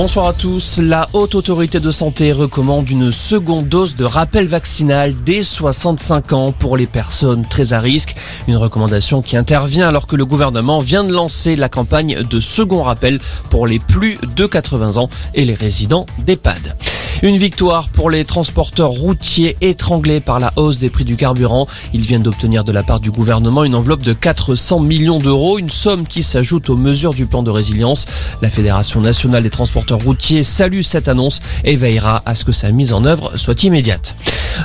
Bonsoir à tous. La Haute Autorité de Santé recommande une seconde dose de rappel vaccinal dès 65 ans pour les personnes très à risque. Une recommandation qui intervient alors que le gouvernement vient de lancer la campagne de second rappel pour les plus de 80 ans et les résidents d'EHPAD. Une victoire pour les transporteurs routiers étranglés par la hausse des prix du carburant. Ils viennent d'obtenir de la part du gouvernement une enveloppe de 400 millions d'euros, une somme qui s'ajoute aux mesures du plan de résilience. La Fédération nationale des transporteurs routiers salue cette annonce et veillera à ce que sa mise en œuvre soit immédiate.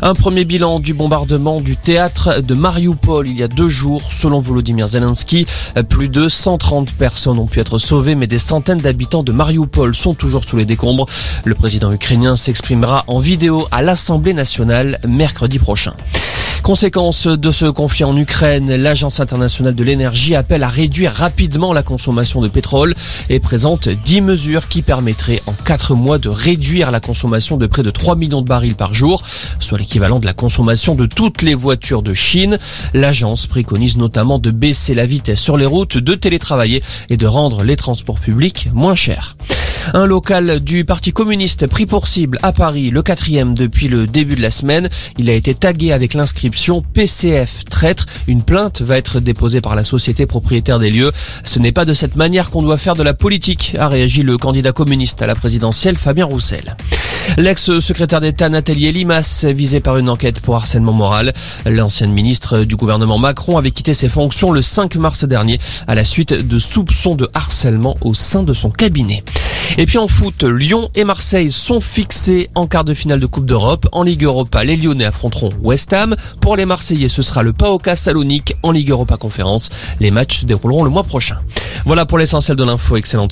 Un premier bilan du bombardement du théâtre de Mariupol il y a deux jours. Selon Volodymyr Zelensky, plus de 130 personnes ont pu être sauvées, mais des centaines d'habitants de Mariupol sont toujours sous les décombres. Le président ukrainien s'exprimera en vidéo à l'Assemblée nationale mercredi prochain. Conséquence de ce conflit en Ukraine, l'Agence internationale de l'énergie appelle à réduire rapidement la consommation de pétrole et présente 10 mesures qui permettraient en 4 mois de réduire la consommation de près de 3 millions de barils par jour, soit l'équivalent de la consommation de toutes les voitures de Chine. L'agence préconise notamment de baisser la vitesse sur les routes, de télétravailler et de rendre les transports publics moins chers. Un local du Parti communiste pris pour cible à Paris, le quatrième depuis le début de la semaine. Il a été tagué avec l'inscription PCF traître. Une plainte va être déposée par la société propriétaire des lieux. Ce n'est pas de cette manière qu'on doit faire de la politique, a réagi le candidat communiste à la présidentielle Fabien Roussel. L'ex-secrétaire d'État Nathalie Elimas, visée par une enquête pour harcèlement moral. L'ancienne ministre du gouvernement Macron avait quitté ses fonctions le 5 mars dernier à la suite de soupçons de harcèlement au sein de son cabinet. Et puis en foot, Lyon et Marseille sont fixés en quart de finale de Coupe d'Europe. En Ligue Europa, les Lyonnais affronteront West Ham. Pour les Marseillais, ce sera le PAOK Salonique en Ligue Europa Conférence. Les matchs se dérouleront le mois prochain. Voilà pour l'essentiel de l'info. Excellente soirée.